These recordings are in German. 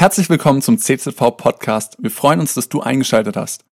Herzlich willkommen zum CZV Podcast. Wir freuen uns, dass du eingeschaltet hast.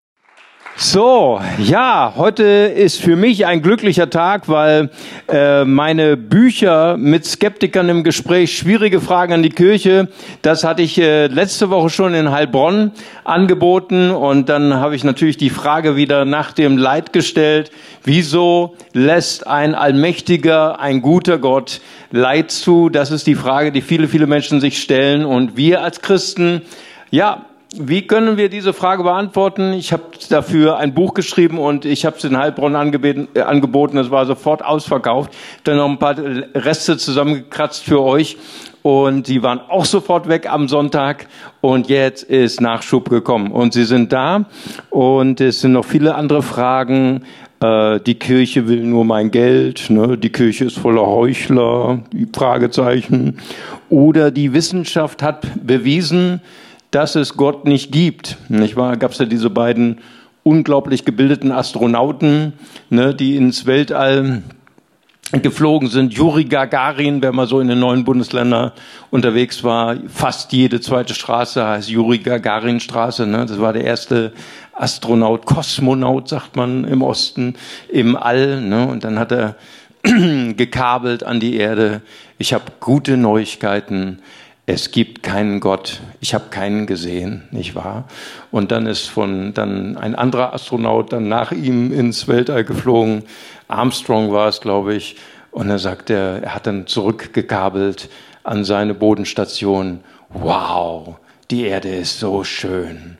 So, ja, heute ist für mich ein glücklicher Tag, weil äh, meine Bücher mit Skeptikern im Gespräch, schwierige Fragen an die Kirche, das hatte ich äh, letzte Woche schon in Heilbronn angeboten und dann habe ich natürlich die Frage wieder nach dem Leid gestellt, wieso lässt ein allmächtiger, ein guter Gott Leid zu? Das ist die Frage, die viele, viele Menschen sich stellen und wir als Christen, ja, wie können wir diese Frage beantworten? Ich habe dafür ein Buch geschrieben und ich habe es in Heilbronn äh, angeboten. Es war sofort ausverkauft. Dann noch ein paar Reste zusammengekratzt für euch und die waren auch sofort weg am Sonntag und jetzt ist Nachschub gekommen und sie sind da und es sind noch viele andere Fragen. Äh, die Kirche will nur mein Geld, ne? die Kirche ist voller Heuchler, Fragezeichen. Oder die Wissenschaft hat bewiesen, dass es Gott nicht gibt. Nicht wahr? Gab es ja diese beiden unglaublich gebildeten Astronauten, ne, die ins Weltall geflogen sind. Juri Gagarin, wer mal so in den neuen Bundesländern unterwegs war, fast jede zweite Straße heißt Juri Gagarin Straße. Ne? Das war der erste Astronaut, Kosmonaut, sagt man im Osten, im All. Ne? Und dann hat er gekabelt an die Erde. Ich habe gute Neuigkeiten es gibt keinen Gott, ich habe keinen gesehen, nicht wahr? Und dann ist von dann ein anderer Astronaut dann nach ihm ins Weltall geflogen, Armstrong war es, glaube ich, und er sagt er, er hat dann zurückgekabelt an seine Bodenstation. Wow, die Erde ist so schön.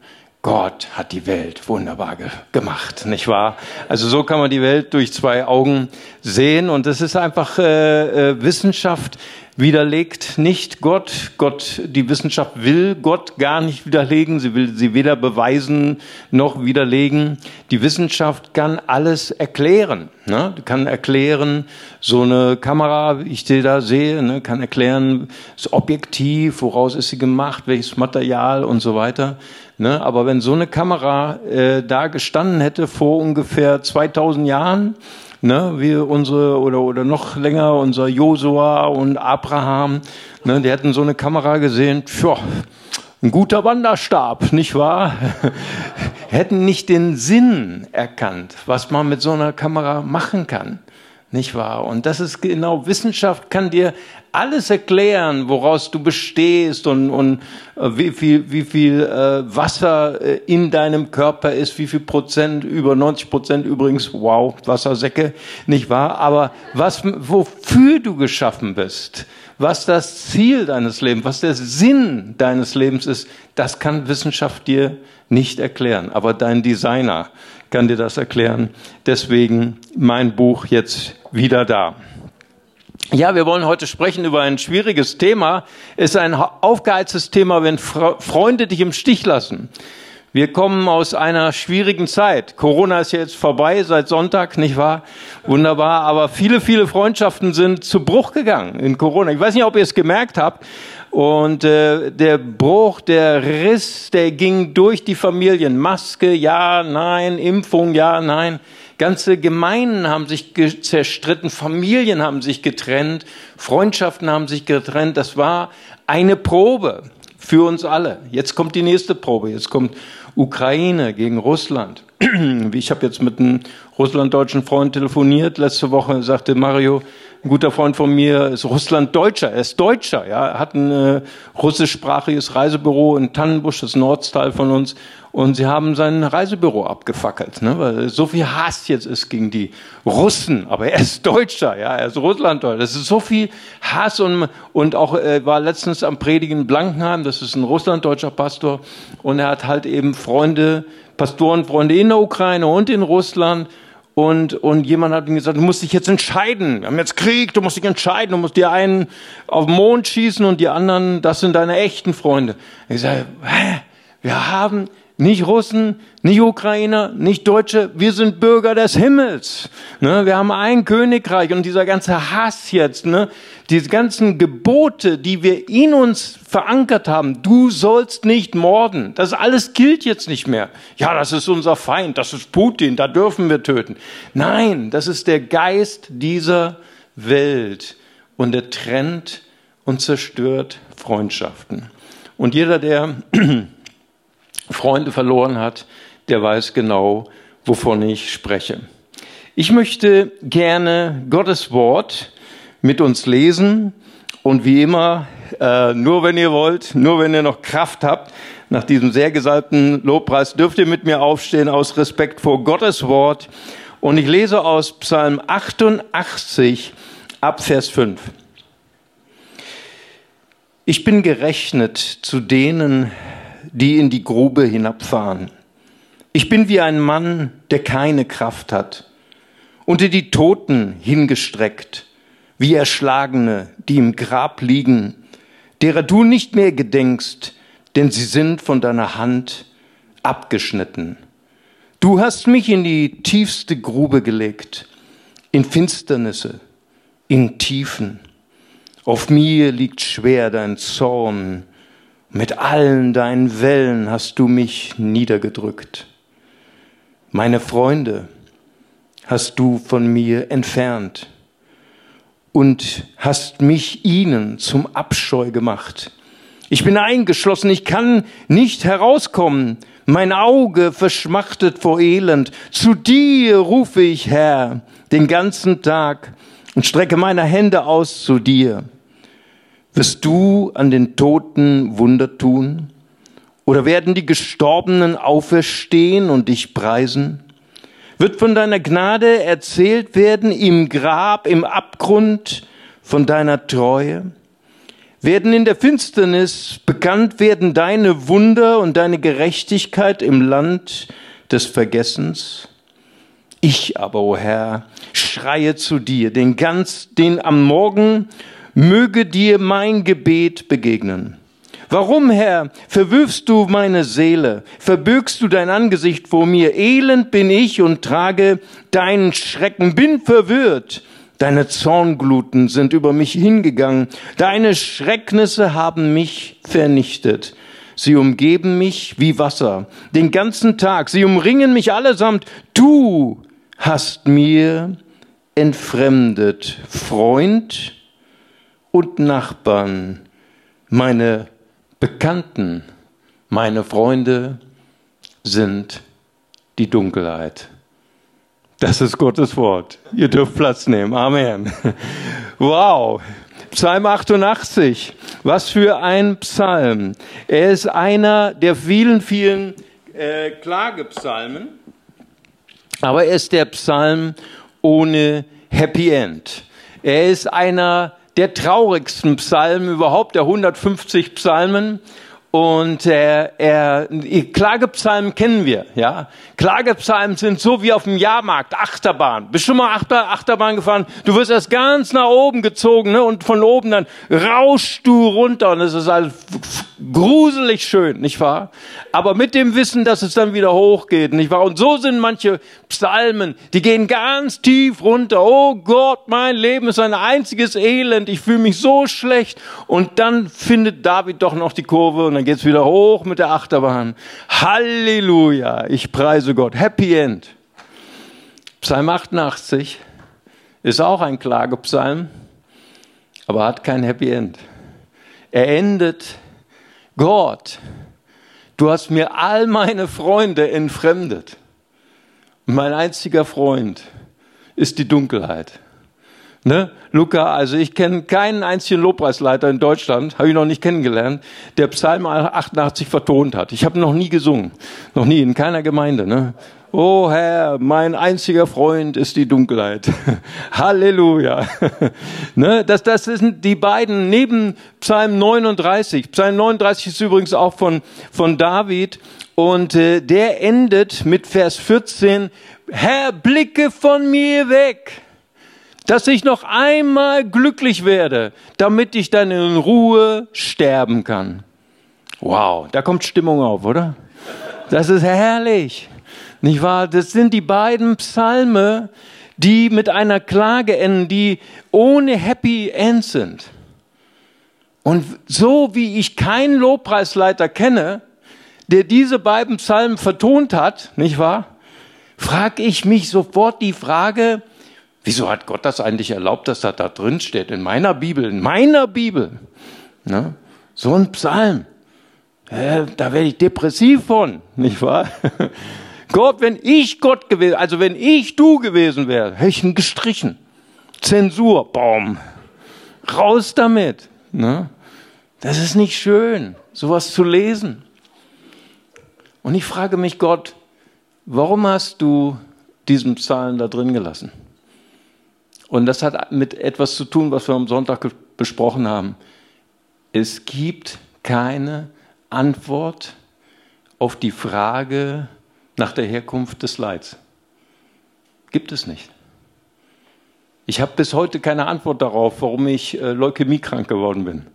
Gott hat die Welt wunderbar ge gemacht, nicht wahr? Also so kann man die Welt durch zwei Augen sehen und das ist einfach äh, äh, Wissenschaft, widerlegt nicht Gott. Gott, die Wissenschaft will Gott gar nicht widerlegen. Sie will sie weder beweisen noch widerlegen. Die Wissenschaft kann alles erklären. Ne? Kann erklären, so eine Kamera, wie ich die da sehe, ne? kann erklären, das Objektiv, woraus ist sie gemacht, welches Material und so weiter. Ne? Aber wenn so eine Kamera äh, da gestanden hätte vor ungefähr 2000 Jahren, ne, wie unsere oder oder noch länger unser Josua und Abraham, ne, die hätten so eine Kamera gesehen, tja, ein guter Wanderstab, nicht wahr? hätten nicht den Sinn erkannt, was man mit so einer Kamera machen kann. Nicht wahr? Und das ist genau, Wissenschaft kann dir alles erklären, woraus du bestehst und, und äh, wie viel, wie viel äh, Wasser äh, in deinem Körper ist, wie viel Prozent, über 90 Prozent übrigens, wow, Wassersäcke, nicht wahr? Aber was, wofür du geschaffen bist, was das Ziel deines Lebens, was der Sinn deines Lebens ist, das kann Wissenschaft dir nicht erklären. Aber dein Designer kann dir das erklären. Deswegen mein Buch jetzt wieder da. Ja, wir wollen heute sprechen über ein schwieriges Thema. Es ist ein aufgeheiztes Thema, wenn Freunde dich im Stich lassen. Wir kommen aus einer schwierigen Zeit. Corona ist ja jetzt vorbei seit Sonntag, nicht wahr? Wunderbar. Aber viele, viele Freundschaften sind zu Bruch gegangen in Corona. Ich weiß nicht, ob ihr es gemerkt habt. Und äh, der Bruch, der Riss, der ging durch die Familien. Maske, ja, nein, Impfung, ja, nein. Ganze Gemeinden haben sich zerstritten, Familien haben sich getrennt, Freundschaften haben sich getrennt. Das war eine Probe für uns alle. Jetzt kommt die nächste Probe. Jetzt kommt Ukraine gegen Russland. Ich habe jetzt mit einem russlanddeutschen Freund telefoniert. Letzte Woche sagte Mario, ein guter Freund von mir ist Russland-Deutscher. Er ist Deutscher. Ja, er hat ein äh, russischsprachiges Reisebüro in Tannenbusch, das Nordsteil von uns. Und sie haben sein Reisebüro abgefackelt, ne? weil so viel Hass jetzt ist gegen die Russen. Aber er ist Deutscher, ja, er ist Russlanddeutscher. Das ist so viel Hass und, und auch äh, war letztens am Predigen in Blankenheim. Das ist ein Russlanddeutscher Pastor und er hat halt eben Freunde, Pastorenfreunde in der Ukraine und in Russland. Und, und jemand hat ihm gesagt, du musst dich jetzt entscheiden. Wir haben jetzt Krieg, du musst dich entscheiden. Du musst dir einen auf den Mond schießen und die anderen, das sind deine echten Freunde. Ich sage, hä? Wir haben nicht Russen, nicht Ukrainer, nicht Deutsche, wir sind Bürger des Himmels. Ne? Wir haben ein Königreich und dieser ganze Hass jetzt, ne? diese ganzen Gebote, die wir in uns verankert haben, du sollst nicht morden, das alles gilt jetzt nicht mehr. Ja, das ist unser Feind, das ist Putin, da dürfen wir töten. Nein, das ist der Geist dieser Welt und er trennt und zerstört Freundschaften. Und jeder, der Freunde verloren hat, der weiß genau, wovon ich spreche. Ich möchte gerne Gottes Wort mit uns lesen und wie immer, äh, nur wenn ihr wollt, nur wenn ihr noch Kraft habt, nach diesem sehr gesalbten Lobpreis dürft ihr mit mir aufstehen aus Respekt vor Gottes Wort. Und ich lese aus Psalm 88 ab Vers 5. Ich bin gerechnet zu denen, die in die Grube hinabfahren. Ich bin wie ein Mann, der keine Kraft hat, unter die Toten hingestreckt, wie Erschlagene, die im Grab liegen, derer du nicht mehr gedenkst, denn sie sind von deiner Hand abgeschnitten. Du hast mich in die tiefste Grube gelegt, in Finsternisse, in Tiefen. Auf mir liegt schwer dein Zorn, mit allen deinen Wellen hast du mich niedergedrückt. Meine Freunde hast du von mir entfernt und hast mich ihnen zum Abscheu gemacht. Ich bin eingeschlossen, ich kann nicht herauskommen. Mein Auge verschmachtet vor Elend. Zu dir rufe ich, Herr, den ganzen Tag und strecke meine Hände aus zu dir. Wirst du an den Toten Wunder tun? Oder werden die Gestorbenen auferstehen und dich preisen? Wird von deiner Gnade erzählt werden im Grab, im Abgrund, von deiner Treue? Werden in der Finsternis bekannt werden deine Wunder und deine Gerechtigkeit im Land des Vergessens? Ich aber, o oh Herr, schreie zu dir, den ganz, den am Morgen möge dir mein Gebet begegnen. Warum, Herr, verwirfst du meine Seele, verbürgst du dein Angesicht vor mir? Elend bin ich und trage deinen Schrecken, bin verwirrt. Deine Zorngluten sind über mich hingegangen, deine Schrecknisse haben mich vernichtet. Sie umgeben mich wie Wasser, den ganzen Tag, sie umringen mich allesamt. Du hast mir entfremdet, Freund und Nachbarn, meine Bekannten, meine Freunde sind die Dunkelheit. Das ist Gottes Wort. Ihr dürft Platz nehmen. Amen. Wow. Psalm 88. Was für ein Psalm. Er ist einer der vielen, vielen äh, Klagepsalmen. Aber er ist der Psalm ohne Happy End. Er ist einer der traurigsten Psalmen überhaupt, der 150 Psalmen. Und äh, er, Klagepsalmen kennen wir, ja. Klagepsalmen sind so wie auf dem Jahrmarkt, Achterbahn. Bist schon mal Achter, Achterbahn gefahren? Du wirst erst ganz nach oben gezogen, ne? Und von oben dann rauschst du runter und es ist halt gruselig schön, nicht wahr? Aber mit dem Wissen, dass es dann wieder hochgeht, nicht wahr? Und so sind manche Psalmen, die gehen ganz tief runter. Oh Gott, mein Leben ist ein einziges Elend. Ich fühle mich so schlecht. Und dann findet David doch noch die Kurve dann geht's wieder hoch mit der Achterbahn. Halleluja, ich preise Gott. Happy End. Psalm 88 ist auch ein Klagepsalm, aber hat kein Happy End. Er endet, Gott, du hast mir all meine Freunde entfremdet. mein einziger Freund ist die Dunkelheit. Ne? Luca, also ich kenne keinen einzigen Lobpreisleiter in Deutschland, habe ich noch nicht kennengelernt, der Psalm 88 vertont hat. Ich habe noch nie gesungen, noch nie, in keiner Gemeinde. Ne? Oh Herr, mein einziger Freund ist die Dunkelheit. Halleluja. ne? das, das sind die beiden neben Psalm 39. Psalm 39 ist übrigens auch von, von David und äh, der endet mit Vers 14, Herr, blicke von mir weg dass ich noch einmal glücklich werde, damit ich dann in Ruhe sterben kann. Wow, da kommt Stimmung auf, oder? Das ist herrlich. Nicht wahr? Das sind die beiden Psalme, die mit einer Klage enden, die ohne Happy End sind. Und so wie ich keinen Lobpreisleiter kenne, der diese beiden Psalmen vertont hat, nicht wahr? Frag ich mich sofort die Frage, Wieso hat Gott das eigentlich erlaubt, dass das da drin steht? In meiner Bibel, in meiner Bibel. Ne? So ein Psalm. Äh, da werde ich depressiv von, nicht wahr? Gott, wenn ich Gott gewesen, also wenn ich du gewesen wäre, hätte ich ihn gestrichen. Zensur, Baum. Raus damit. Ne? Das ist nicht schön, sowas zu lesen. Und ich frage mich, Gott, warum hast du diesen Psalm da drin gelassen? Und das hat mit etwas zu tun, was wir am Sonntag besprochen haben. Es gibt keine Antwort auf die Frage nach der Herkunft des Leids. Gibt es nicht. Ich habe bis heute keine Antwort darauf, warum ich äh, leukämiekrank geworden bin.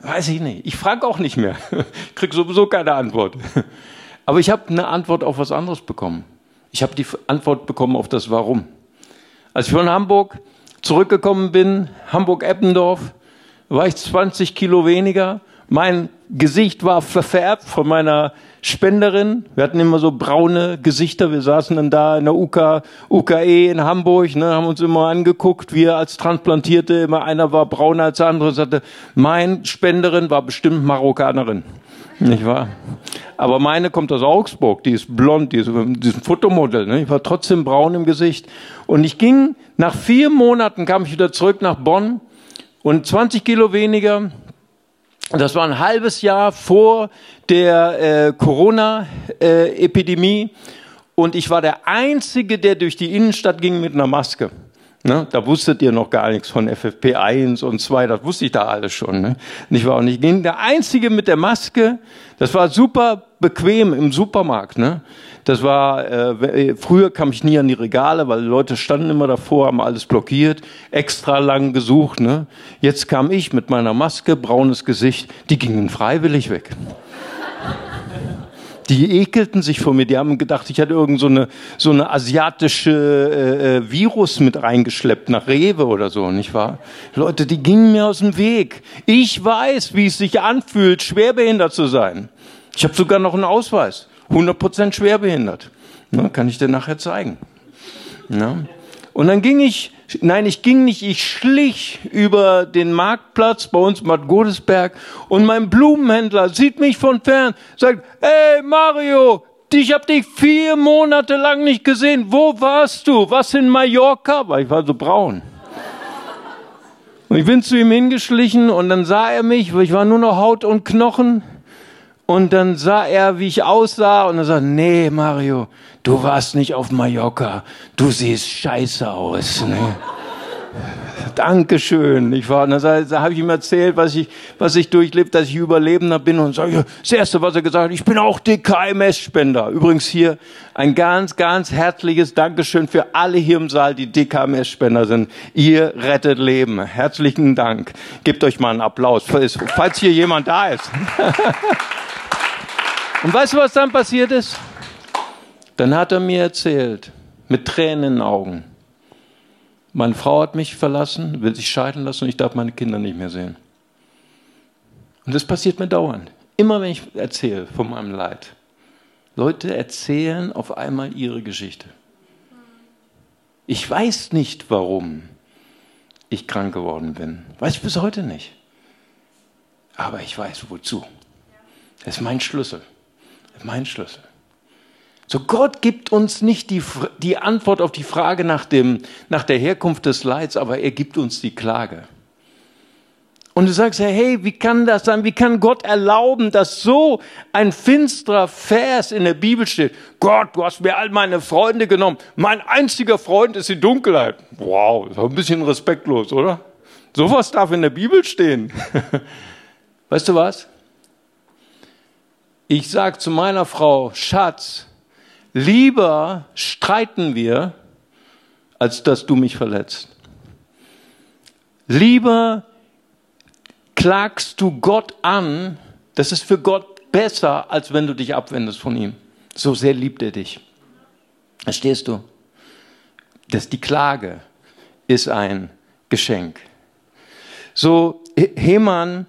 Weiß ich nicht. Ich frage auch nicht mehr. Ich kriege sowieso keine Antwort. Aber ich habe eine Antwort auf was anderes bekommen. Ich habe die Antwort bekommen auf das Warum. Als ich von Hamburg zurückgekommen bin, Hamburg-Eppendorf, war ich 20 Kilo weniger. Mein Gesicht war verfärbt von meiner Spenderin. Wir hatten immer so braune Gesichter. Wir saßen dann da in der UK, UKE in Hamburg, ne, haben uns immer angeguckt. Wir als Transplantierte, immer einer war brauner als der andere, sagte, mein Spenderin war bestimmt Marokkanerin. Nicht wahr? Aber meine kommt aus Augsburg, die ist blond, die ist, die ist ein Fotomodell. Ne? Ich war trotzdem braun im Gesicht. Und ich ging, nach vier Monaten kam ich wieder zurück nach Bonn und 20 Kilo weniger, das war ein halbes Jahr vor der äh, Corona-Epidemie. Äh, und ich war der Einzige, der durch die Innenstadt ging mit einer Maske. Ne? Da wusstet ihr noch gar nichts von FFP1 und 2, das wusste ich da alles schon. Ne? Nicht wahr? Und ich ging der Einzige mit der Maske, das war super bequem im Supermarkt. Ne? Das war, äh, früher kam ich nie an die Regale, weil Leute standen immer davor, haben alles blockiert, extra lang gesucht. Ne? Jetzt kam ich mit meiner Maske, braunes Gesicht, die gingen freiwillig weg. Die ekelten sich vor mir. Die haben gedacht, ich hatte irgend so eine, so eine asiatische äh, äh, Virus mit reingeschleppt nach Rewe oder so, nicht wahr? Leute, die gingen mir aus dem Weg. Ich weiß, wie es sich anfühlt, schwerbehindert zu sein. Ich habe sogar noch einen Ausweis. 100% schwerbehindert. Na, kann ich dir nachher zeigen. Na? Und dann ging ich, nein, ich ging nicht, ich schlich über den Marktplatz bei uns Bad Godesberg und mein Blumenhändler sieht mich von fern, sagt, ey Mario, ich habe dich vier Monate lang nicht gesehen. Wo warst du? Was in Mallorca? Weil ich war so braun. Und ich bin zu ihm hingeschlichen und dann sah er mich, weil ich war nur noch Haut und Knochen. Und dann sah er, wie ich aussah und er sagte, nee, Mario, du warst nicht auf Mallorca. Du siehst scheiße aus. Ne? Dankeschön. Ich war, da, da habe ich ihm erzählt, was ich, was ich durchlebt, dass ich Überlebender bin und sage, das erste, was er gesagt hat, ich bin auch DKMS-Spender. Übrigens hier ein ganz, ganz herzliches Dankeschön für alle hier im Saal, die DKMS-Spender sind. Ihr rettet Leben. Herzlichen Dank. Gebt euch mal einen Applaus, falls hier jemand da ist. Und weißt du, was dann passiert ist? Dann hat er mir erzählt, mit Tränen in den Augen, meine Frau hat mich verlassen, will sich scheiden lassen und ich darf meine Kinder nicht mehr sehen. Und das passiert mir dauernd. Immer wenn ich erzähle von meinem Leid. Leute erzählen auf einmal ihre Geschichte. Ich weiß nicht, warum ich krank geworden bin. Weiß ich bis heute nicht. Aber ich weiß wozu. Das ist mein Schlüssel mein Schlüssel. So Gott gibt uns nicht die, die Antwort auf die Frage nach, dem, nach der Herkunft des Leids, aber er gibt uns die Klage. Und du sagst hey, wie kann das sein? Wie kann Gott erlauben, dass so ein finsterer Vers in der Bibel steht? Gott, du hast mir all meine Freunde genommen. Mein einziger Freund ist die Dunkelheit. Wow, ist ein bisschen respektlos, oder? Sowas darf in der Bibel stehen. Weißt du was? Ich sage zu meiner Frau, Schatz, lieber streiten wir, als dass du mich verletzt. Lieber klagst du Gott an, das ist für Gott besser, als wenn du dich abwendest von ihm. So sehr liebt er dich. Verstehst du? Das, die Klage ist ein Geschenk. So, Heman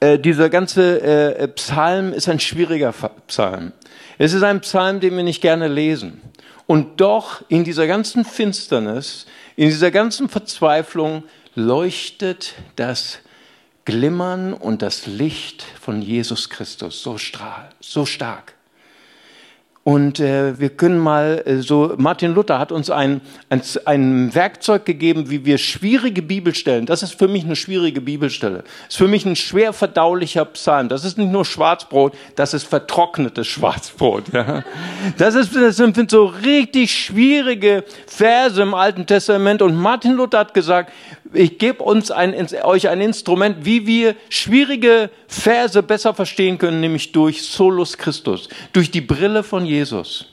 äh, dieser ganze äh, Psalm ist ein schwieriger Psalm. Es ist ein Psalm, den wir nicht gerne lesen. Und doch in dieser ganzen Finsternis, in dieser ganzen Verzweiflung leuchtet das glimmern und das Licht von Jesus Christus so strahl, so stark. Und äh, wir können mal äh, so, Martin Luther hat uns ein, ein, ein Werkzeug gegeben, wie wir schwierige Bibelstellen, das ist für mich eine schwierige Bibelstelle, ist für mich ein schwer verdaulicher Psalm. Das ist nicht nur Schwarzbrot, das ist vertrocknetes Schwarzbrot. Ja. Das, ist, das sind so richtig schwierige Verse im Alten Testament. Und Martin Luther hat gesagt, ich gebe uns ein, euch ein Instrument, wie wir schwierige Verse besser verstehen können, nämlich durch Solus Christus, durch die Brille von Jesus.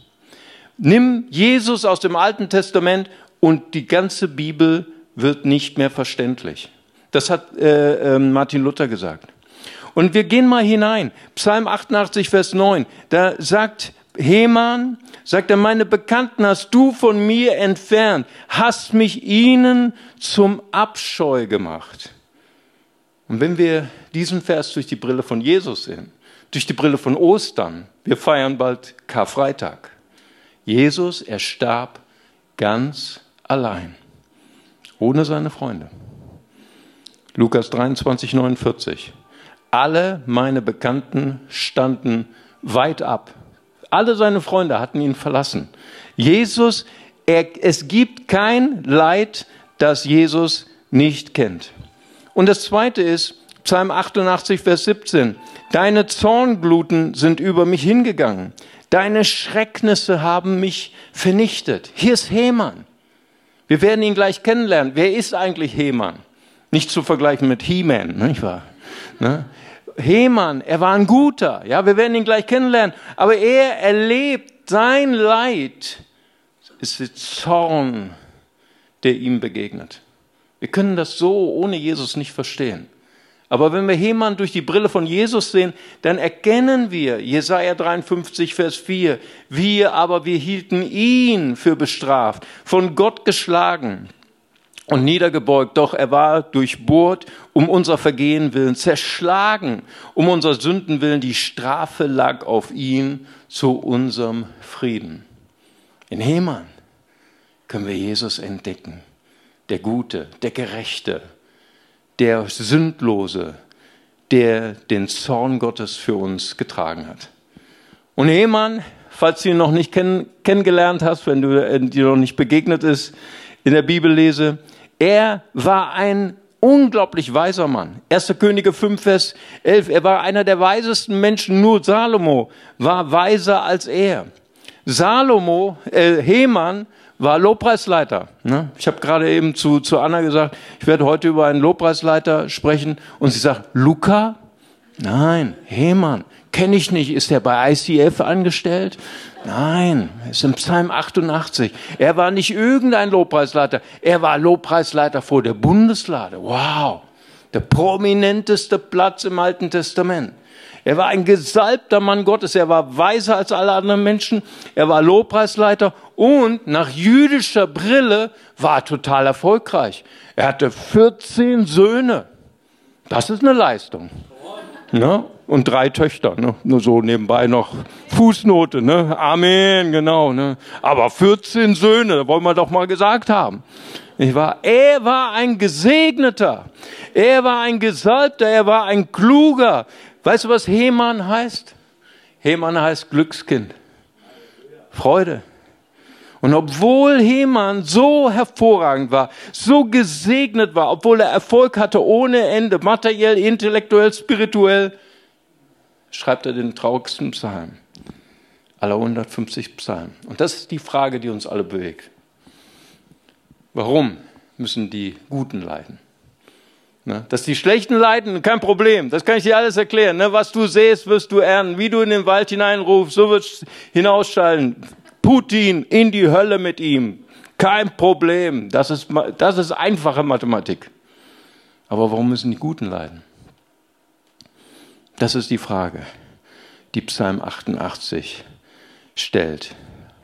Nimm Jesus aus dem Alten Testament und die ganze Bibel wird nicht mehr verständlich. Das hat äh, äh, Martin Luther gesagt. Und wir gehen mal hinein. Psalm 88, Vers 9. Da sagt Heman, sagt er, meine Bekannten hast du von mir entfernt, hast mich ihnen zum Abscheu gemacht. Und wenn wir diesen Vers durch die Brille von Jesus sehen, durch die Brille von Ostern, wir feiern bald Karfreitag. Jesus, er starb ganz allein, ohne seine Freunde. Lukas 23, 49. Alle meine Bekannten standen weit ab alle seine Freunde hatten ihn verlassen. Jesus, er, es gibt kein Leid, das Jesus nicht kennt. Und das zweite ist, Psalm 88, Vers 17. Deine Zorngluten sind über mich hingegangen. Deine Schrecknisse haben mich vernichtet. Hier ist Heman. Wir werden ihn gleich kennenlernen. Wer ist eigentlich Heman? Nicht zu vergleichen mit He-Man, nicht wahr? Ne? Heman, er war ein guter, ja, wir werden ihn gleich kennenlernen, aber er erlebt sein Leid, ist der Zorn, der ihm begegnet. Wir können das so ohne Jesus nicht verstehen. Aber wenn wir Heman durch die Brille von Jesus sehen, dann erkennen wir, Jesaja 53, Vers 4, wir aber, wir hielten ihn für bestraft, von Gott geschlagen, und niedergebeugt, doch er war durchbohrt um unser Vergehen willen, zerschlagen um unser Sünden willen, die Strafe lag auf ihn zu unserem Frieden. In Heman können wir Jesus entdecken, der Gute, der Gerechte, der Sündlose, der den Zorn Gottes für uns getragen hat. Und Heman, falls du ihn noch nicht kenn kennengelernt hast, wenn du äh, dir noch nicht begegnet ist, in der Bibel lese, er war ein unglaublich weiser Mann. 1. Könige 5, Vers 11. Er war einer der weisesten Menschen. Nur Salomo war weiser als er. Salomo, äh, Heman, war Lobpreisleiter. Ne? Ich habe gerade eben zu, zu Anna gesagt, ich werde heute über einen Lobpreisleiter sprechen. Und sie sagt, Luca? Nein, Heman. Kenne ich nicht. Ist er bei ICF angestellt? Nein, es ist im Psalm 88. Er war nicht irgendein Lobpreisleiter. Er war Lobpreisleiter vor der Bundeslade. Wow. Der prominenteste Platz im Alten Testament. Er war ein gesalbter Mann Gottes. Er war weiser als alle anderen Menschen. Er war Lobpreisleiter und nach jüdischer Brille war total erfolgreich. Er hatte 14 Söhne. Das ist eine Leistung. Ne? Und drei Töchter, ne? nur so nebenbei noch Fußnote, ne? Amen, genau. Ne? Aber 14 Söhne, wollen wir doch mal gesagt haben. Ich war, er war ein Gesegneter, er war ein Gesalbter, er war ein Kluger. Weißt du, was Heman heißt? Heman heißt Glückskind, Freude. Und obwohl Heman so hervorragend war, so gesegnet war, obwohl er Erfolg hatte ohne Ende, materiell, intellektuell, spirituell, schreibt er den traurigsten Psalm aller 150 Psalmen. Und das ist die Frage, die uns alle bewegt. Warum müssen die Guten leiden? Ne? Dass die Schlechten leiden, kein Problem. Das kann ich dir alles erklären. Ne? Was du sähst, wirst du ernten. Wie du in den Wald hineinrufst, so wird es hinausschallen. Putin in die Hölle mit ihm. Kein Problem. Das ist, das ist einfache Mathematik. Aber warum müssen die Guten leiden? Das ist die Frage, die Psalm 88 stellt.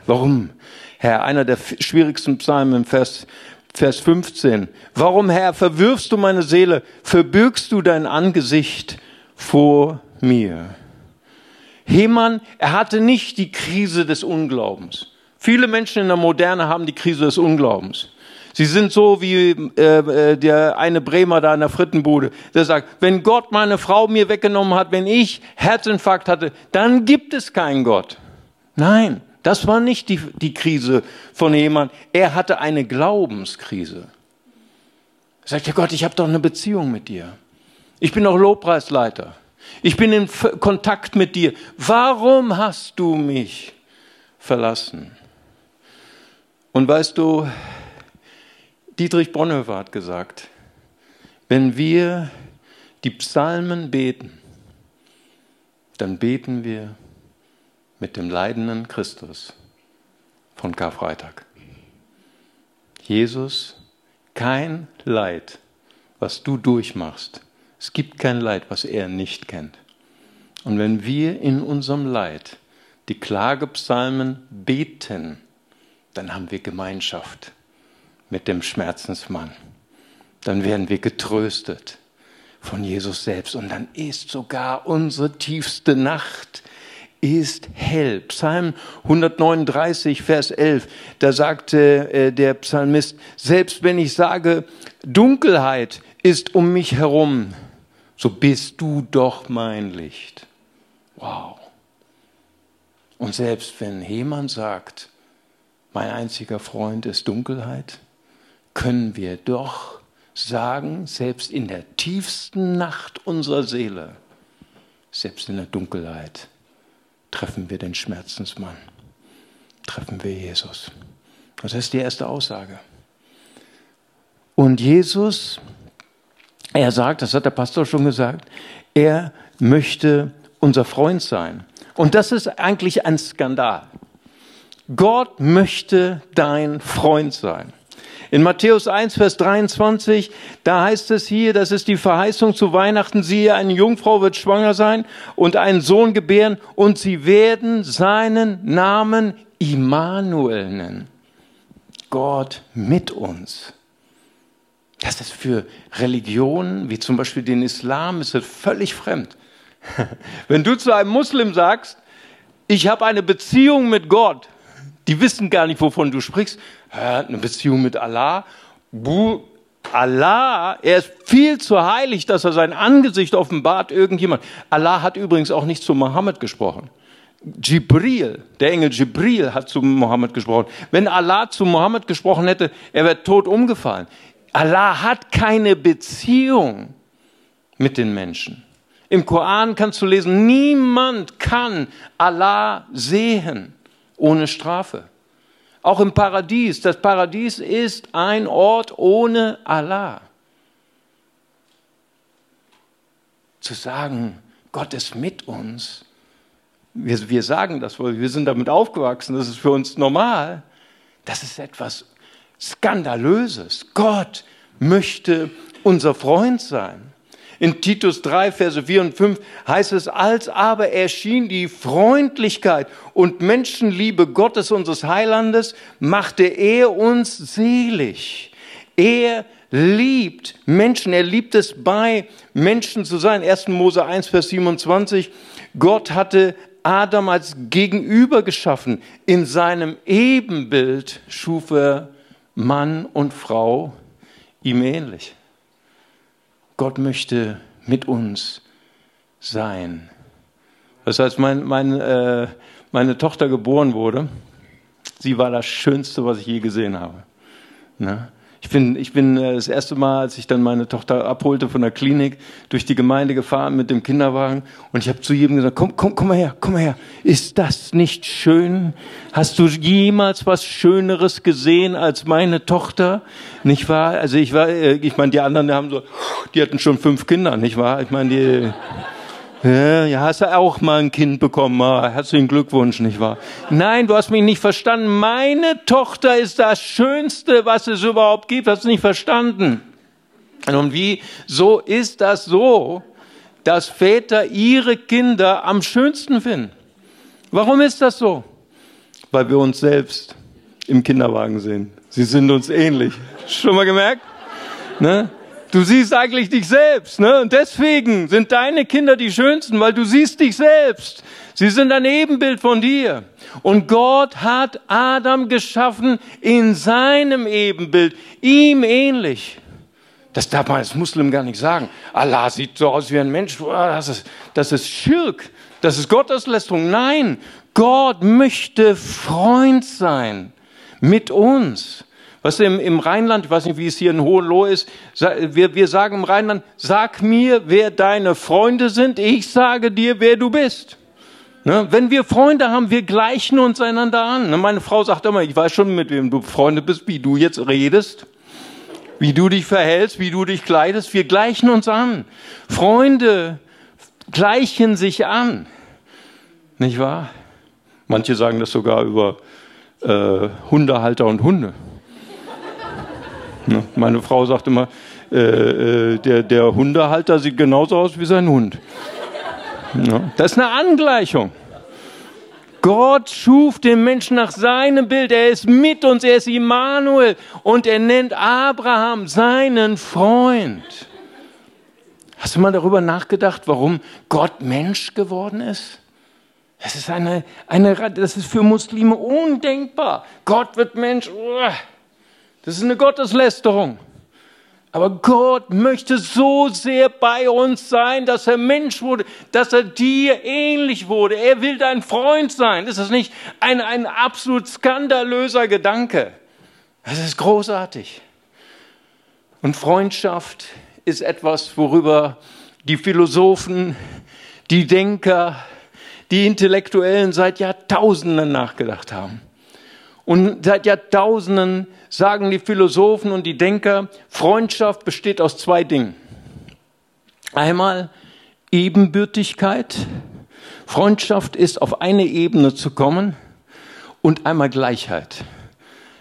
Warum, Herr, einer der schwierigsten Psalmen, Vers, Vers 15. Warum, Herr, verwirfst du meine Seele, verbürgst du dein Angesicht vor mir? Hemann, er hatte nicht die Krise des Unglaubens. Viele Menschen in der Moderne haben die Krise des Unglaubens. Sie sind so wie äh, äh, der eine Bremer da in der Frittenbude, der sagt, wenn Gott meine Frau mir weggenommen hat, wenn ich Herzinfarkt hatte, dann gibt es keinen Gott. Nein, das war nicht die, die Krise von jemand. Er hatte eine Glaubenskrise. Er sagte, Gott, ich habe doch eine Beziehung mit dir. Ich bin doch Lobpreisleiter. Ich bin in Kontakt mit dir. Warum hast du mich verlassen? Und weißt du, Dietrich Bonhoeffer hat gesagt, wenn wir die Psalmen beten, dann beten wir mit dem leidenden Christus von Karfreitag. Jesus, kein Leid, was du durchmachst. Es gibt kein Leid, was er nicht kennt. Und wenn wir in unserem Leid die Klagepsalmen beten, dann haben wir Gemeinschaft mit dem Schmerzensmann. Dann werden wir getröstet von Jesus selbst. Und dann ist sogar unsere tiefste Nacht ist hell. Psalm 139, Vers 11, da sagte äh, der Psalmist, selbst wenn ich sage, Dunkelheit ist um mich herum, so bist du doch mein Licht. Wow. Und selbst wenn jemand sagt, mein einziger Freund ist Dunkelheit, können wir doch sagen, selbst in der tiefsten Nacht unserer Seele, selbst in der Dunkelheit, treffen wir den Schmerzensmann, treffen wir Jesus. Das ist die erste Aussage. Und Jesus, er sagt, das hat der Pastor schon gesagt, er möchte unser Freund sein. Und das ist eigentlich ein Skandal. Gott möchte dein Freund sein. In Matthäus 1, Vers 23, da heißt es hier, das ist die Verheißung zu Weihnachten, siehe, eine Jungfrau wird schwanger sein und einen Sohn gebären und sie werden seinen Namen Immanuel nennen. Gott mit uns. Das ist für Religionen, wie zum Beispiel den Islam, ist das völlig fremd. Wenn du zu einem Muslim sagst, ich habe eine Beziehung mit Gott, die wissen gar nicht, wovon du sprichst. Eine Beziehung mit Allah. Allah, er ist viel zu heilig, dass er sein Angesicht offenbart irgendjemand. Allah hat übrigens auch nicht zu Mohammed gesprochen. Jibril, der Engel Jibril hat zu Mohammed gesprochen. Wenn Allah zu Mohammed gesprochen hätte, er wäre tot umgefallen. Allah hat keine Beziehung mit den Menschen. Im Koran kannst du lesen, niemand kann Allah sehen ohne Strafe. Auch im Paradies. Das Paradies ist ein Ort ohne Allah. Zu sagen, Gott ist mit uns. Wir, wir sagen das, weil wir sind damit aufgewachsen. Das ist für uns normal. Das ist etwas Skandalöses. Gott möchte unser Freund sein. In Titus 3, Verse 4 und 5 heißt es, als aber erschien die Freundlichkeit und Menschenliebe Gottes, unseres Heilandes, machte er uns selig. Er liebt Menschen, er liebt es bei Menschen zu sein. 1. Mose 1, Vers 27. Gott hatte Adam als Gegenüber geschaffen. In seinem Ebenbild schuf er Mann und Frau ihm ähnlich. Gott möchte mit uns sein. Das heißt, mein, mein, äh, meine Tochter geboren wurde, sie war das Schönste, was ich je gesehen habe. Ne? Ich bin, ich bin äh, das erste Mal, als ich dann meine Tochter abholte von der Klinik, durch die Gemeinde gefahren mit dem Kinderwagen und ich habe zu jedem gesagt, komm, komm, komm mal her, komm mal her. Ist das nicht schön? Hast du jemals was Schöneres gesehen als meine Tochter? Nicht wahr? Also ich war, äh, ich meine, die anderen haben so, die hatten schon fünf Kinder, nicht wahr? Ich meine, die ja, hast du auch mal ein Kind bekommen. Ah, herzlichen Glückwunsch, nicht wahr? Nein, du hast mich nicht verstanden. Meine Tochter ist das Schönste, was es überhaupt gibt. Hast du nicht verstanden? Und wie so ist das so, dass Väter ihre Kinder am schönsten finden? Warum ist das so? Weil wir uns selbst im Kinderwagen sehen. Sie sind uns ähnlich. Schon mal gemerkt? Ne? Du siehst eigentlich dich selbst, ne? Und deswegen sind deine Kinder die schönsten, weil du siehst dich selbst. Sie sind ein Ebenbild von dir. Und Gott hat Adam geschaffen in seinem Ebenbild, ihm ähnlich. Das darf man als Muslim gar nicht sagen. Allah sieht so aus wie ein Mensch. Das ist, das ist Schirk. Das ist Gotteslästerung. Nein, Gott möchte Freund sein mit uns. Was im, im Rheinland, ich weiß nicht, wie es hier in Hohenlohe ist, wir, wir sagen im Rheinland, sag mir, wer deine Freunde sind, ich sage dir, wer du bist. Ne? Wenn wir Freunde haben, wir gleichen uns einander an. Ne? Meine Frau sagt immer, ich weiß schon, mit wem du befreundet bist, wie du jetzt redest wie du dich verhältst, wie du dich kleidest. Wir gleichen uns an. Freunde gleichen sich an. Nicht wahr? Manche sagen das sogar über äh, Hundehalter und Hunde. Ne? Meine Frau sagt immer, äh, äh, der, der Hundehalter sieht genauso aus wie sein Hund. Ne? Das ist eine Angleichung. Gott schuf den Menschen nach seinem Bild. Er ist mit uns, er ist Immanuel und er nennt Abraham seinen Freund. Hast du mal darüber nachgedacht, warum Gott Mensch geworden ist? Das ist, eine, eine, das ist für Muslime undenkbar. Gott wird Mensch. Das ist eine Gotteslästerung. Aber Gott möchte so sehr bei uns sein, dass er Mensch wurde, dass er dir ähnlich wurde. Er will dein Freund sein. Ist das nicht ein, ein absolut skandalöser Gedanke? Das ist großartig. Und Freundschaft ist etwas, worüber die Philosophen, die Denker, die Intellektuellen seit Jahrtausenden nachgedacht haben. Und seit Jahrtausenden sagen die Philosophen und die Denker, Freundschaft besteht aus zwei Dingen. Einmal Ebenbürtigkeit. Freundschaft ist auf eine Ebene zu kommen und einmal Gleichheit.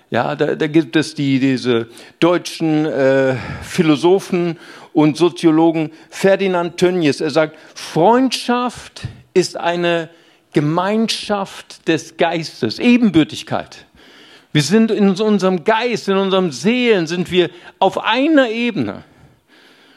Ja, da, da gibt es die, diese deutschen äh, Philosophen und Soziologen Ferdinand Tönnies. Er sagt, Freundschaft ist eine Gemeinschaft des Geistes, Ebenbürtigkeit. Wir sind in unserem Geist, in unserem Seelen, sind wir auf einer Ebene.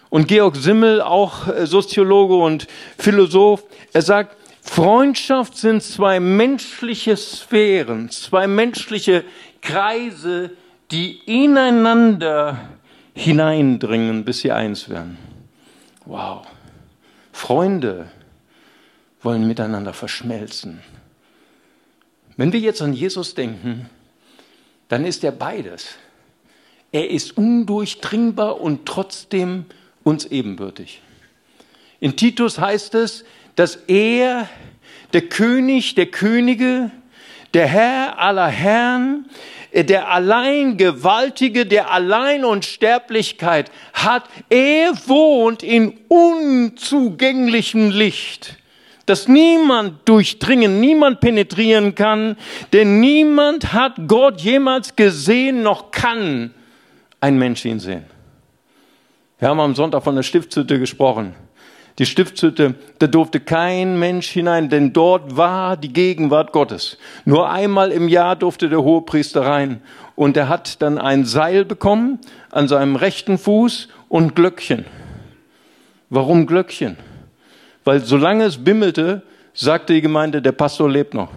Und Georg Simmel, auch äh, Soziologe und Philosoph, er sagt, Freundschaft sind zwei menschliche Sphären, zwei menschliche Kreise, die ineinander hineindringen, bis sie eins werden. Wow. Freunde wollen miteinander verschmelzen. Wenn wir jetzt an Jesus denken, dann ist er beides. Er ist undurchdringbar und trotzdem uns ebenbürtig. In Titus heißt es, dass er, der König der Könige, der Herr aller Herren, der allein Gewaltige, der allein Unsterblichkeit hat, er wohnt in unzugänglichem Licht das niemand durchdringen, niemand penetrieren kann, denn niemand hat Gott jemals gesehen, noch kann ein Mensch ihn sehen. Wir haben am Sonntag von der Stiftshütte gesprochen. Die Stiftshütte, da durfte kein Mensch hinein, denn dort war die Gegenwart Gottes. Nur einmal im Jahr durfte der Hohepriester rein und er hat dann ein Seil bekommen an seinem rechten Fuß und Glöckchen. Warum Glöckchen? Weil solange es bimmelte, sagte die Gemeinde, der Pastor lebt noch.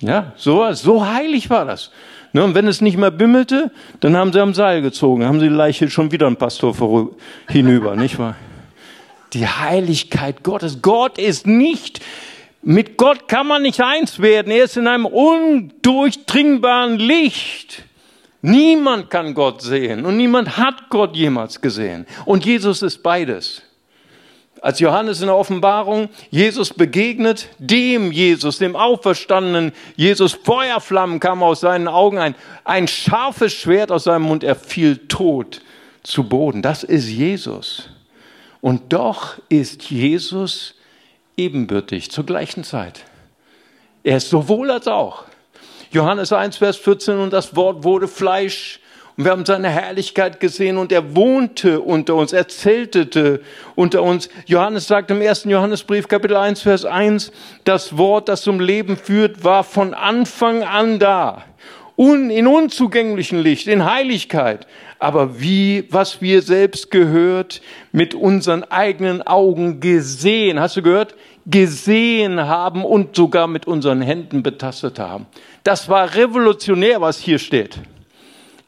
Ja, so, so heilig war das. Ne, und wenn es nicht mehr bimmelte, dann haben sie am Seil gezogen, haben sie die Leiche schon wieder ein Pastor hinüber, nicht wahr? Die Heiligkeit Gottes. Gott ist nicht, mit Gott kann man nicht eins werden. Er ist in einem undurchdringbaren Licht. Niemand kann Gott sehen und niemand hat Gott jemals gesehen. Und Jesus ist beides als Johannes in der Offenbarung Jesus begegnet, dem Jesus, dem auferstandenen Jesus, Feuerflammen kamen aus seinen Augen, ein, ein scharfes Schwert aus seinem Mund, er fiel tot zu Boden. Das ist Jesus. Und doch ist Jesus ebenbürtig zur gleichen Zeit. Er ist sowohl als auch. Johannes 1, Vers 14, und das Wort wurde Fleisch und wir haben seine Herrlichkeit gesehen und er wohnte unter uns, er zeltete unter uns. Johannes sagt im ersten Johannesbrief, Kapitel 1, Vers 1, das Wort, das zum Leben führt, war von Anfang an da. Un, in unzugänglichen Licht, in Heiligkeit. Aber wie, was wir selbst gehört, mit unseren eigenen Augen gesehen. Hast du gehört? gesehen haben und sogar mit unseren Händen betastet haben. Das war revolutionär, was hier steht.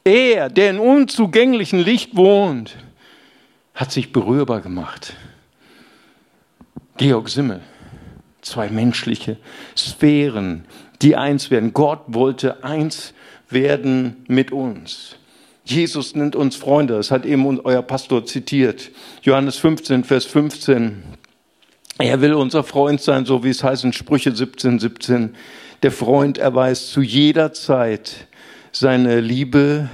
Er, der in unzugänglichem Licht wohnt, hat sich berührbar gemacht. Georg Simmel, zwei menschliche Sphären, die eins werden. Gott wollte eins werden mit uns. Jesus nennt uns Freunde, das hat eben euer Pastor zitiert. Johannes 15, Vers 15. Er will unser Freund sein, so wie es heißt in Sprüche 17, 17. Der Freund erweist zu jeder Zeit seine Liebe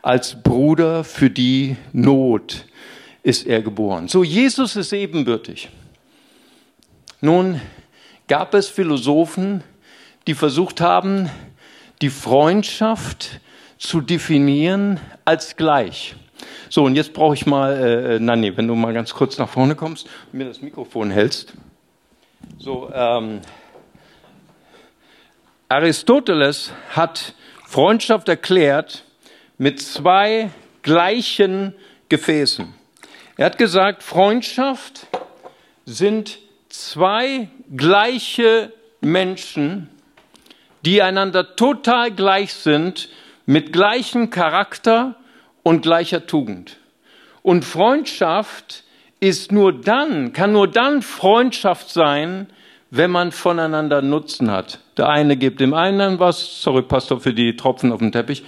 als Bruder für die Not ist er geboren. So, Jesus ist ebenbürtig. Nun gab es Philosophen, die versucht haben, die Freundschaft zu definieren als gleich. So, und jetzt brauche ich mal, äh, äh, Nanni, wenn du mal ganz kurz nach vorne kommst und mir das Mikrofon hältst. So, ähm, Aristoteles hat Freundschaft erklärt mit zwei gleichen Gefäßen. Er hat gesagt, Freundschaft sind zwei gleiche Menschen, die einander total gleich sind, mit gleichem Charakter und gleicher Tugend. Und Freundschaft ist nur dann, kann nur dann Freundschaft sein, wenn man voneinander Nutzen hat. Der eine gibt dem einen was, sorry Pastor für die Tropfen auf dem Teppich,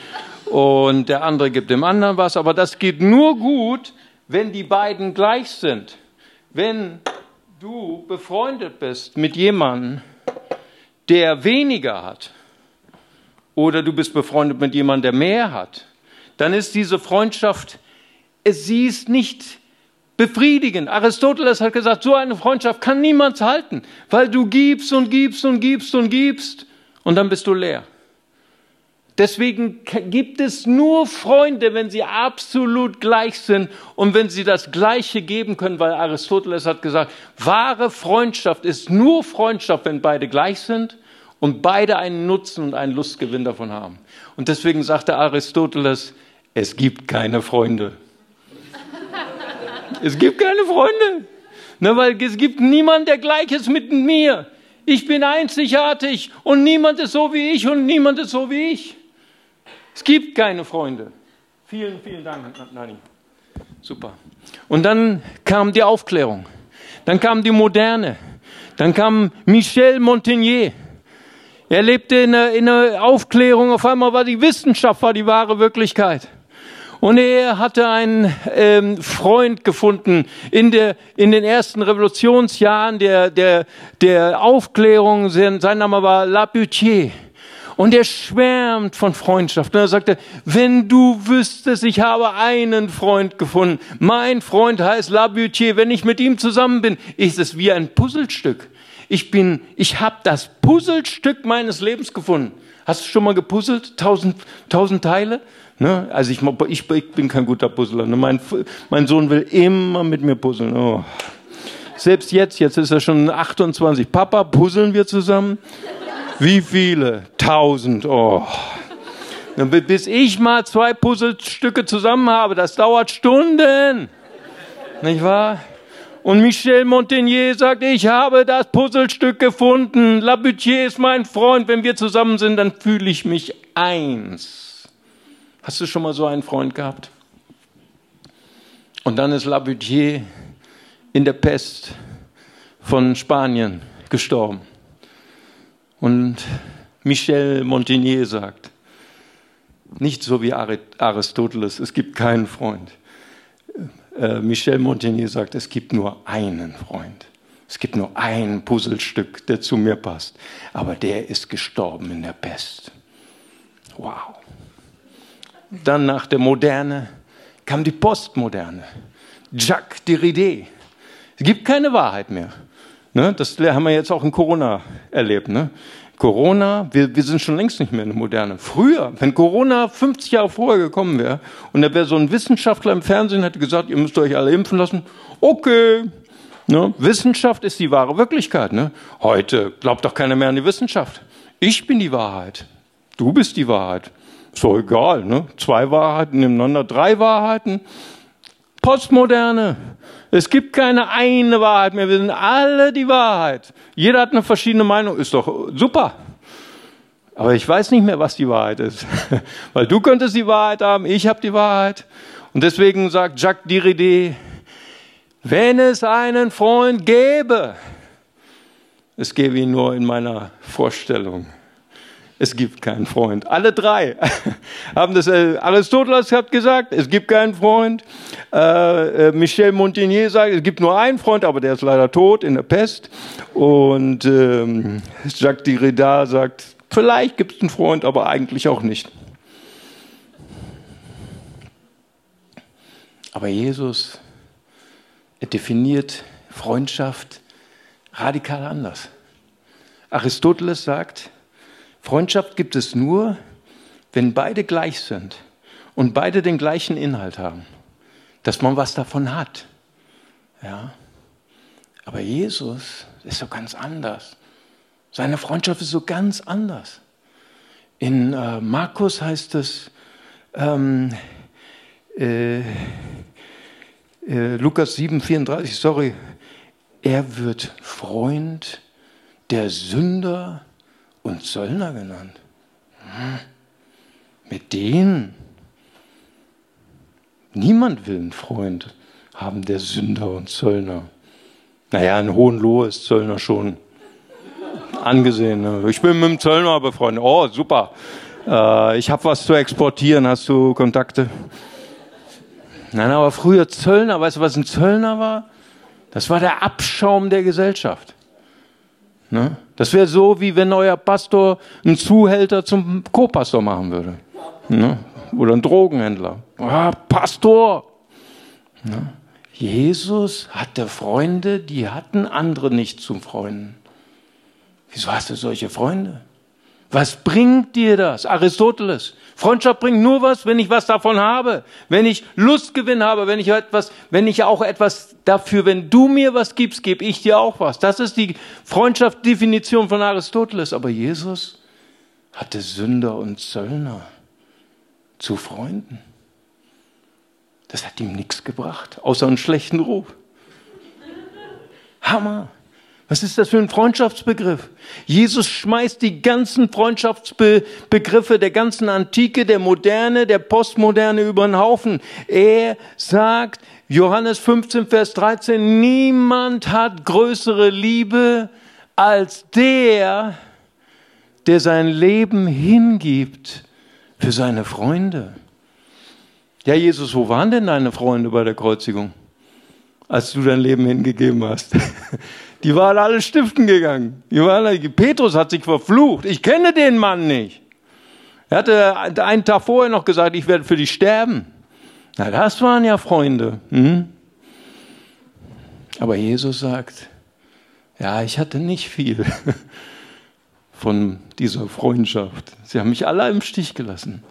und der andere gibt dem anderen was, aber das geht nur gut, wenn die beiden gleich sind. Wenn du befreundet bist mit jemandem, der weniger hat, oder du bist befreundet mit jemandem, der mehr hat, dann ist diese Freundschaft, sie ist nicht befriedigend. Aristoteles hat gesagt, so eine Freundschaft kann niemand halten, weil du gibst und gibst und gibst und gibst und dann bist du leer. Deswegen gibt es nur Freunde, wenn sie absolut gleich sind und wenn sie das Gleiche geben können, weil Aristoteles hat gesagt, wahre Freundschaft ist nur Freundschaft, wenn beide gleich sind und beide einen Nutzen und einen Lustgewinn davon haben. Und deswegen sagte Aristoteles, es gibt keine Freunde. Es gibt keine Freunde. Na, weil es gibt niemand, der gleich ist mit mir. Ich bin einzigartig und niemand ist so wie ich und niemand ist so wie ich. Es gibt keine Freunde. Vielen, vielen Dank, Nani. Super. Und dann kam die Aufklärung. Dann kam die Moderne. Dann kam Michel Montagnier. Er lebte in einer, in einer Aufklärung. Auf einmal war die Wissenschaft war die wahre Wirklichkeit. Und er hatte einen ähm, Freund gefunden in, der, in den ersten Revolutionsjahren der, der, der Aufklärung. Sein, sein Name war Laputier. Und er schwärmt von Freundschaft. Und er sagte, wenn du wüsstest, ich habe einen Freund gefunden. Mein Freund heißt Labutier. Wenn ich mit ihm zusammen bin, ist es wie ein Puzzlestück. Ich bin, ich habe das Puzzlestück meines Lebens gefunden. Hast du schon mal gepuzzelt? Tausend, tausend Teile? Ne? Also ich, ich, ich, bin kein guter Puzzler. Ne? Mein, mein Sohn will immer mit mir puzzeln. Oh. Selbst jetzt, jetzt ist er schon 28. Papa, puzzeln wir zusammen? Wie viele? Tausend. Oh. Bis ich mal zwei Puzzlestücke zusammen habe, das dauert Stunden. Nicht wahr? Und Michel Montagnier sagt, ich habe das Puzzlestück gefunden. Labutier ist mein Freund. Wenn wir zusammen sind, dann fühle ich mich eins. Hast du schon mal so einen Freund gehabt? Und dann ist Labutier in der Pest von Spanien gestorben. Und Michel Montagnier sagt, nicht so wie Aristoteles, es gibt keinen Freund. Äh, Michel Montagnier sagt, es gibt nur einen Freund. Es gibt nur ein Puzzlestück, der zu mir passt. Aber der ist gestorben in der Pest. Wow. Dann nach der Moderne kam die Postmoderne. Jacques Derrida. Es gibt keine Wahrheit mehr. Ne? Das haben wir jetzt auch in Corona erlebt. Ne? Corona, wir, wir sind schon längst nicht mehr in der Moderne. Früher, wenn Corona 50 Jahre vorher gekommen wäre und da wäre so ein Wissenschaftler im Fernsehen, hätte gesagt, ihr müsst euch alle impfen lassen, okay. Ne? Wissenschaft ist die wahre Wirklichkeit. Ne? Heute glaubt doch keiner mehr an die Wissenschaft. Ich bin die Wahrheit. Du bist die Wahrheit. Doch egal. Ne? Zwei Wahrheiten nebeneinander, drei Wahrheiten. Postmoderne. Es gibt keine eine Wahrheit mehr. Wir sind alle die Wahrheit. Jeder hat eine verschiedene Meinung. Ist doch super. Aber ich weiß nicht mehr, was die Wahrheit ist. Weil du könntest die Wahrheit haben, ich habe die Wahrheit. Und deswegen sagt Jacques Derrida, wenn es einen Freund gäbe, es gäbe ihn nur in meiner Vorstellung. Es gibt keinen Freund. Alle drei haben das. Äh, Aristoteles hat gesagt, es gibt keinen Freund. Äh, äh, Michel Montagnier sagt, es gibt nur einen Freund, aber der ist leider tot in der Pest. Und ähm, Jacques Derrida sagt, vielleicht gibt es einen Freund, aber eigentlich auch nicht. Aber Jesus er definiert Freundschaft radikal anders. Aristoteles sagt, Freundschaft gibt es nur, wenn beide gleich sind und beide den gleichen Inhalt haben, dass man was davon hat. Ja. Aber Jesus ist so ganz anders. Seine Freundschaft ist so ganz anders. In äh, Markus heißt es, ähm, äh, äh, Lukas 7, 34, sorry, er wird Freund der Sünder und Zöllner genannt. Mit denen. Niemand will einen Freund haben, der Sünder und Zöllner. Naja, in Hohenlohe ist Zöllner schon angesehen. Ne? Ich bin mit dem Zöllner befreundet. Oh, super. Äh, ich habe was zu exportieren. Hast du Kontakte? Nein, aber früher Zöllner, weißt du, was ein Zöllner war? Das war der Abschaum der Gesellschaft. Ne? Das wäre so, wie wenn euer Pastor einen Zuhälter zum Co-Pastor machen würde. Ne? Oder ein Drogenhändler. Ah, Pastor! Ne? Jesus hatte Freunde, die hatten andere nicht zum Freunden. Wieso hast du solche Freunde? Was bringt dir das? Aristoteles. Freundschaft bringt nur was, wenn ich was davon habe. Wenn ich Lustgewinn habe, wenn ich etwas, wenn ich auch etwas dafür, wenn du mir was gibst, gebe ich dir auch was. Das ist die Freundschaftdefinition von Aristoteles. Aber Jesus hatte Sünder und Zöllner zu Freunden. Das hat ihm nichts gebracht, außer einen schlechten Ruf. Hammer. Was ist das für ein Freundschaftsbegriff? Jesus schmeißt die ganzen Freundschaftsbegriffe der ganzen Antike, der Moderne, der Postmoderne über den Haufen. Er sagt, Johannes 15, Vers 13, niemand hat größere Liebe als der, der sein Leben hingibt für seine Freunde. Ja, Jesus, wo waren denn deine Freunde bei der Kreuzigung, als du dein Leben hingegeben hast? Die waren alle stiften gegangen. Die waren alle, Petrus hat sich verflucht. Ich kenne den Mann nicht. Er hatte einen Tag vorher noch gesagt, ich werde für dich sterben. Na, das waren ja Freunde. Hm? Aber Jesus sagt, ja, ich hatte nicht viel von dieser Freundschaft. Sie haben mich alle im Stich gelassen.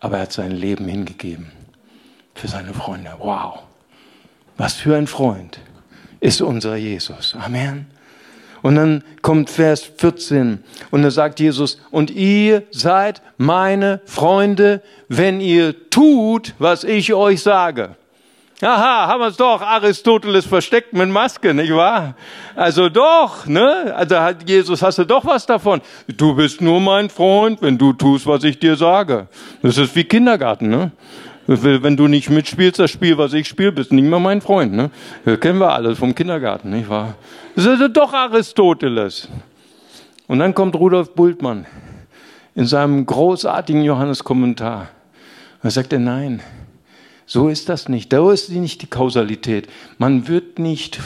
Aber er hat sein Leben hingegeben für seine Freunde. Wow, was für ein Freund ist unser Jesus. Amen. Und dann kommt Vers 14 und da sagt Jesus, und ihr seid meine Freunde, wenn ihr tut, was ich euch sage. Aha, haben wir es doch, Aristoteles versteckt mit Maske, nicht wahr? Also doch, ne? Also hat Jesus, hast du doch was davon. Du bist nur mein Freund, wenn du tust, was ich dir sage. Das ist wie Kindergarten, ne? Wenn du nicht mitspielst, das Spiel, was ich spiele, bist nicht mehr mein Freund. Ne? Das kennen wir alles vom Kindergarten, nicht wahr? Das ist doch Aristoteles. Und dann kommt Rudolf Bultmann in seinem großartigen Johannes-Kommentar. Da sagt er, nein, so ist das nicht. Da ist nicht die Kausalität. Man wird nicht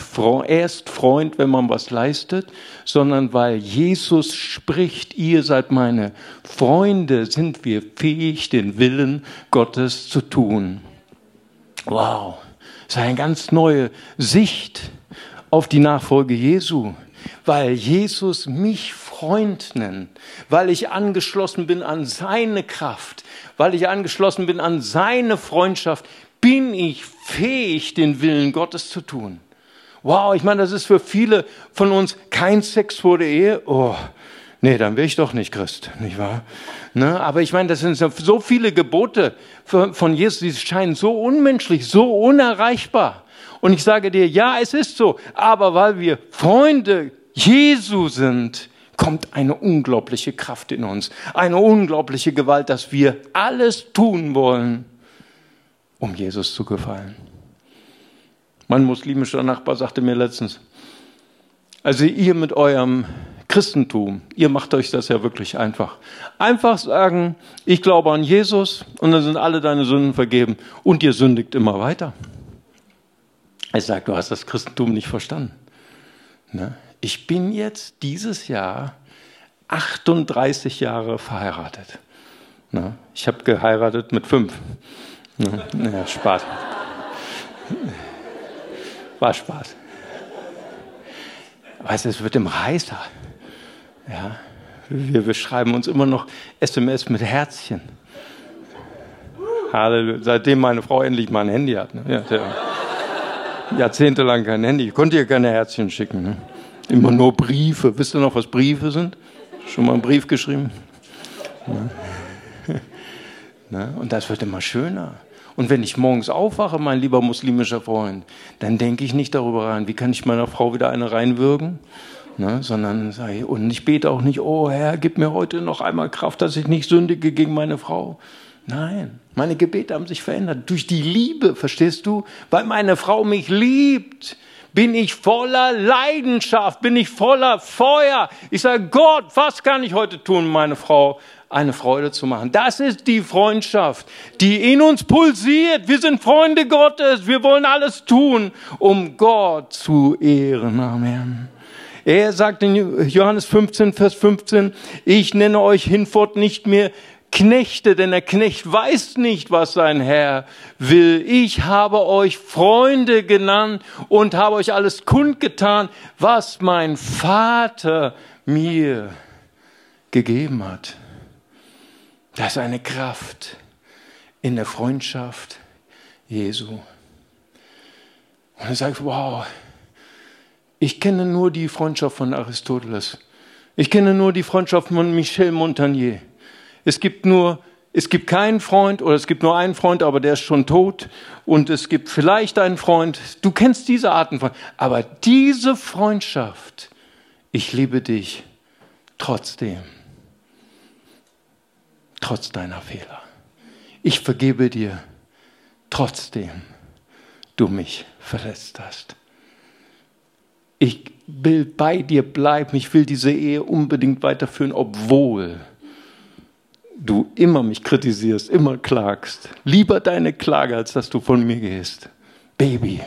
erst Freund, wenn man was leistet, sondern weil Jesus spricht, ihr seid meine Freunde, sind wir fähig, den Willen Gottes zu tun. Wow, das ist eine ganz neue Sicht auf die Nachfolge Jesu, weil Jesus mich Freund nennt, weil ich angeschlossen bin an seine Kraft, weil ich angeschlossen bin an seine Freundschaft, bin ich fähig, den Willen Gottes zu tun. Wow, ich meine, das ist für viele von uns kein Sex vor der Ehe. Oh, Nee, dann wäre ich doch nicht Christ, nicht wahr? Ne? Aber ich meine, das sind so viele Gebote von Jesus, die scheinen so unmenschlich, so unerreichbar. Und ich sage dir, ja, es ist so, aber weil wir Freunde Jesu sind, kommt eine unglaubliche Kraft in uns, eine unglaubliche Gewalt, dass wir alles tun wollen, um Jesus zu gefallen. Mein muslimischer Nachbar sagte mir letztens, also ihr mit eurem Christentum, ihr macht euch das ja wirklich einfach. Einfach sagen, ich glaube an Jesus und dann sind alle deine Sünden vergeben und ihr sündigt immer weiter. Ich sage, du hast das Christentum nicht verstanden. Ne? Ich bin jetzt dieses Jahr 38 Jahre verheiratet. Ne? Ich habe geheiratet mit fünf. Ne? Ja, Spaß. War Spaß. Weißt du, es wird im Reißer. Ja? Wir, wir schreiben uns immer noch SMS mit Herzchen. Halleluja. Seitdem meine Frau endlich mal ein Handy hat. Ne? Ja, jahrzehntelang kein Handy. Ich konnte ihr keine Herzchen schicken. Ne? Immer nur Briefe. Wisst ihr noch, was Briefe sind? Schon mal einen Brief geschrieben? Ne? Ne? Und das wird immer schöner. Und wenn ich morgens aufwache, mein lieber muslimischer Freund, dann denke ich nicht darüber rein, wie kann ich meiner Frau wieder eine reinwürgen, ne? sondern sage ich, und ich bete auch nicht, oh Herr, gib mir heute noch einmal Kraft, dass ich nicht sündige gegen meine Frau. Nein, meine Gebete haben sich verändert durch die Liebe, verstehst du? Weil meine Frau mich liebt bin ich voller Leidenschaft, bin ich voller Feuer. Ich sage, Gott, was kann ich heute tun, meine Frau eine Freude zu machen? Das ist die Freundschaft, die in uns pulsiert. Wir sind Freunde Gottes. Wir wollen alles tun, um Gott zu ehren. Amen. Er sagt in Johannes 15, Vers 15, ich nenne euch hinfort nicht mehr Knechte, denn der Knecht weiß nicht, was sein Herr will. Ich habe euch Freunde genannt und habe euch alles kundgetan, was mein Vater mir gegeben hat. Das ist eine Kraft in der Freundschaft Jesu. Und er sagt, wow, ich kenne nur die Freundschaft von Aristoteles. Ich kenne nur die Freundschaft von Michel Montagnier. Es gibt nur, es gibt keinen Freund oder es gibt nur einen Freund, aber der ist schon tot. Und es gibt vielleicht einen Freund. Du kennst diese Arten von, aber diese Freundschaft, ich liebe dich trotzdem, trotz deiner Fehler. Ich vergebe dir trotzdem du mich verletzt hast. Ich will bei dir bleiben, ich will diese Ehe unbedingt weiterführen, obwohl du immer mich kritisierst, immer klagst. Lieber deine Klage, als dass du von mir gehst. Baby.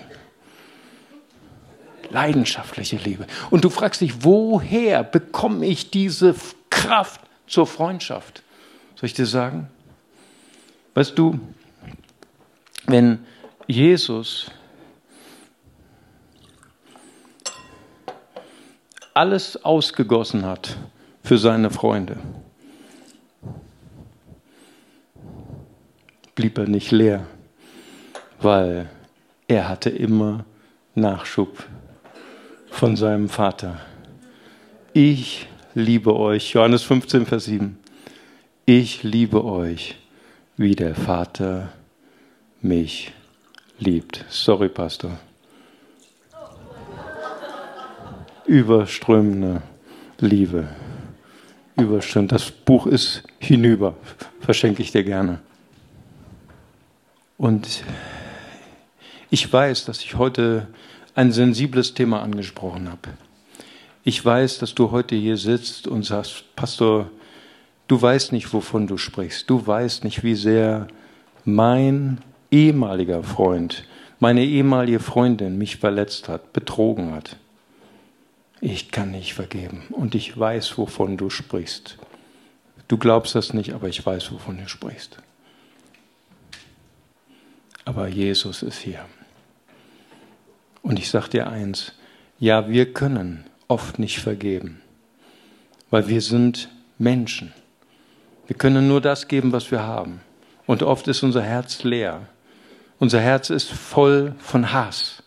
Leidenschaftliche Liebe. Und du fragst dich, woher bekomme ich diese Kraft zur Freundschaft? Soll ich dir sagen? Weißt du, wenn Jesus alles ausgegossen hat für seine Freunde, blieb er nicht leer, weil er hatte immer Nachschub von seinem Vater. Ich liebe euch, Johannes 15, Vers 7. Ich liebe euch, wie der Vater mich liebt. Sorry, Pastor. Überströmende Liebe. Überströmend. Das Buch ist hinüber. Verschenke ich dir gerne. Und ich weiß, dass ich heute ein sensibles Thema angesprochen habe. Ich weiß, dass du heute hier sitzt und sagst, Pastor, du weißt nicht, wovon du sprichst. Du weißt nicht, wie sehr mein ehemaliger Freund, meine ehemalige Freundin mich verletzt hat, betrogen hat. Ich kann nicht vergeben und ich weiß, wovon du sprichst. Du glaubst das nicht, aber ich weiß, wovon du sprichst aber Jesus ist hier. Und ich sage dir eins, ja, wir können oft nicht vergeben, weil wir sind Menschen. Wir können nur das geben, was wir haben. Und oft ist unser Herz leer. Unser Herz ist voll von Hass,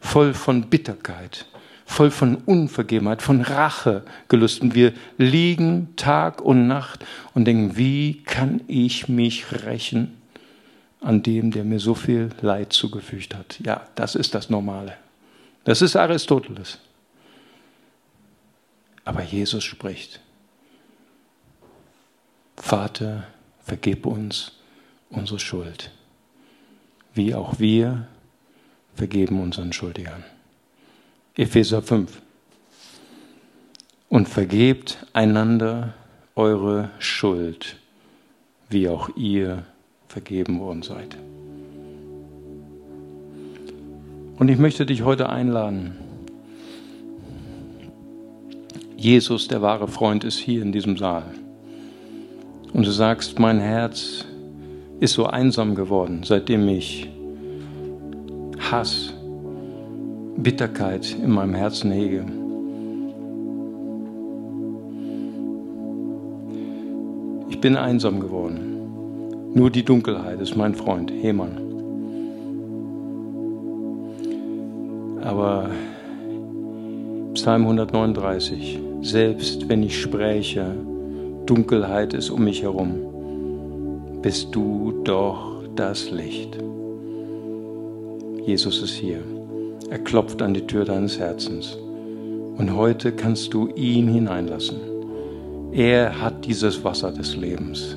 voll von Bitterkeit, voll von Unvergebenheit, von Rache gelüst. Und wir liegen Tag und Nacht und denken, wie kann ich mich rächen an dem, der mir so viel Leid zugefügt hat? Ja, das ist das Normale. Das ist Aristoteles. Aber Jesus spricht, Vater, vergib uns unsere Schuld, wie auch wir vergeben unseren Schuldigern. Epheser 5. Und vergebt einander eure Schuld, wie auch ihr vergeben worden seid. Und ich möchte dich heute einladen. Jesus, der wahre Freund, ist hier in diesem Saal. Und du sagst, mein Herz ist so einsam geworden, seitdem ich Hass, Bitterkeit in meinem Herzen hege. Ich bin einsam geworden. Nur die Dunkelheit ist mein Freund, Hemann. Aber Psalm 139, selbst wenn ich spräche, Dunkelheit ist um mich herum, bist du doch das Licht. Jesus ist hier. Er klopft an die Tür deines Herzens. Und heute kannst du ihn hineinlassen. Er hat dieses Wasser des Lebens.